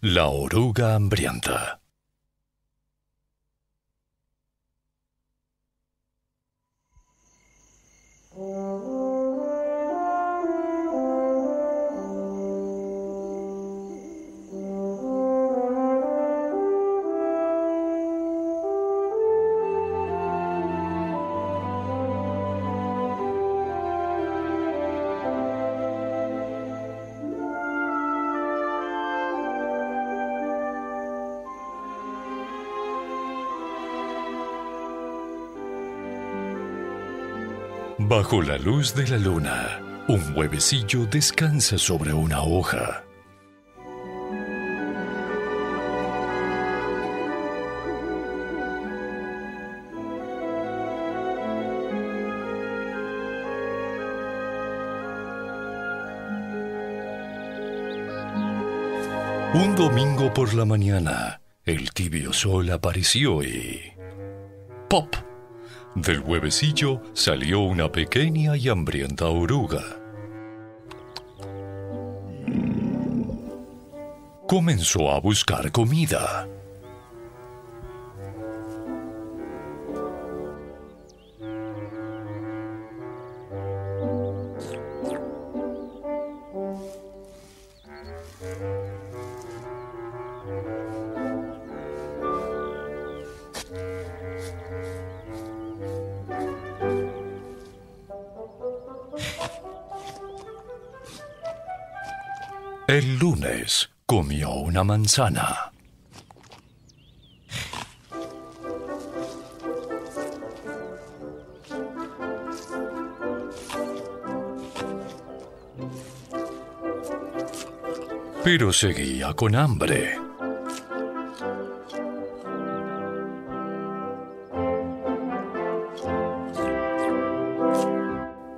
La oruga hambrienta. Bajo la luz de la luna, un huevecillo descansa sobre una hoja. Un domingo por la mañana, el tibio sol apareció y... ¡Pop! Del huevecillo salió una pequeña y hambrienta oruga. Comenzó a buscar comida. El lunes comió una manzana. Pero seguía con hambre.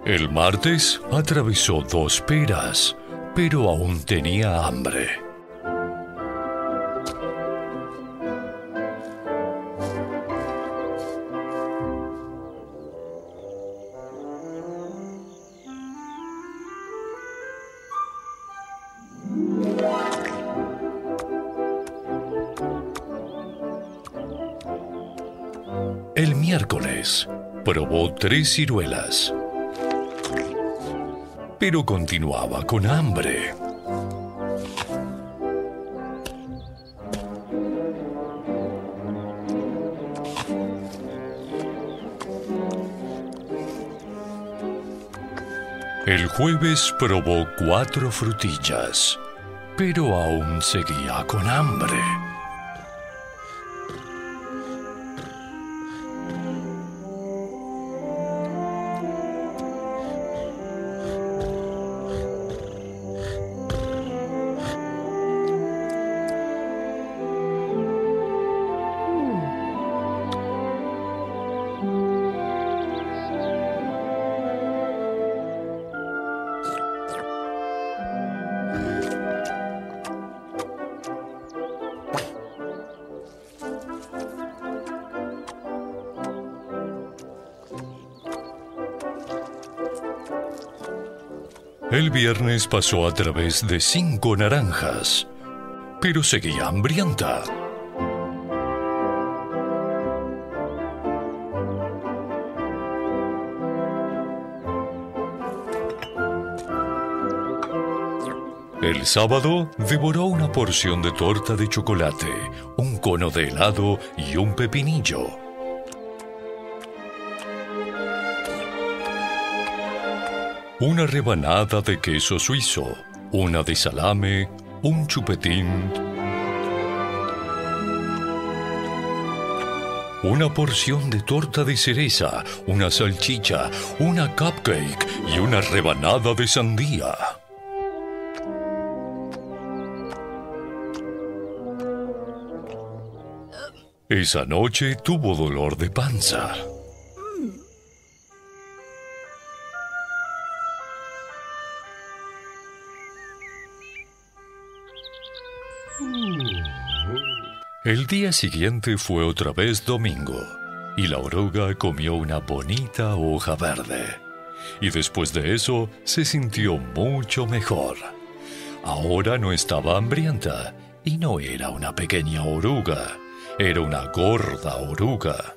El martes atravesó dos peras pero aún tenía hambre. El miércoles probó tres ciruelas pero continuaba con hambre. El jueves probó cuatro frutillas, pero aún seguía con hambre. El viernes pasó a través de cinco naranjas, pero seguía hambrienta. El sábado devoró una porción de torta de chocolate, un cono de helado y un pepinillo. Una rebanada de queso suizo, una de salame, un chupetín, una porción de torta de cereza, una salchicha, una cupcake y una rebanada de sandía. Esa noche tuvo dolor de panza. El día siguiente fue otra vez domingo y la oruga comió una bonita hoja verde. Y después de eso se sintió mucho mejor. Ahora no estaba hambrienta Y no era una pequeña oruga, era una gorda oruga.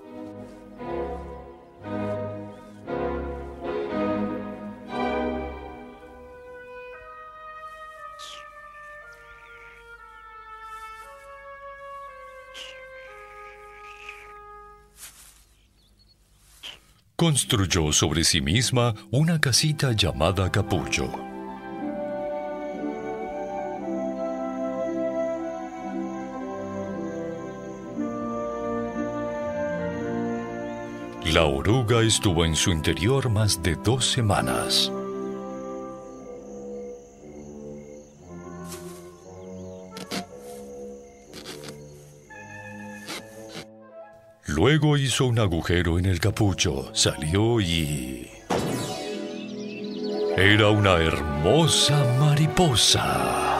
Construyó sobre sí misma una casita llamada Capullo. La oruga estuvo en su interior más de dos semanas. Luego hizo un agujero en el capucho, salió y... Era una hermosa mariposa.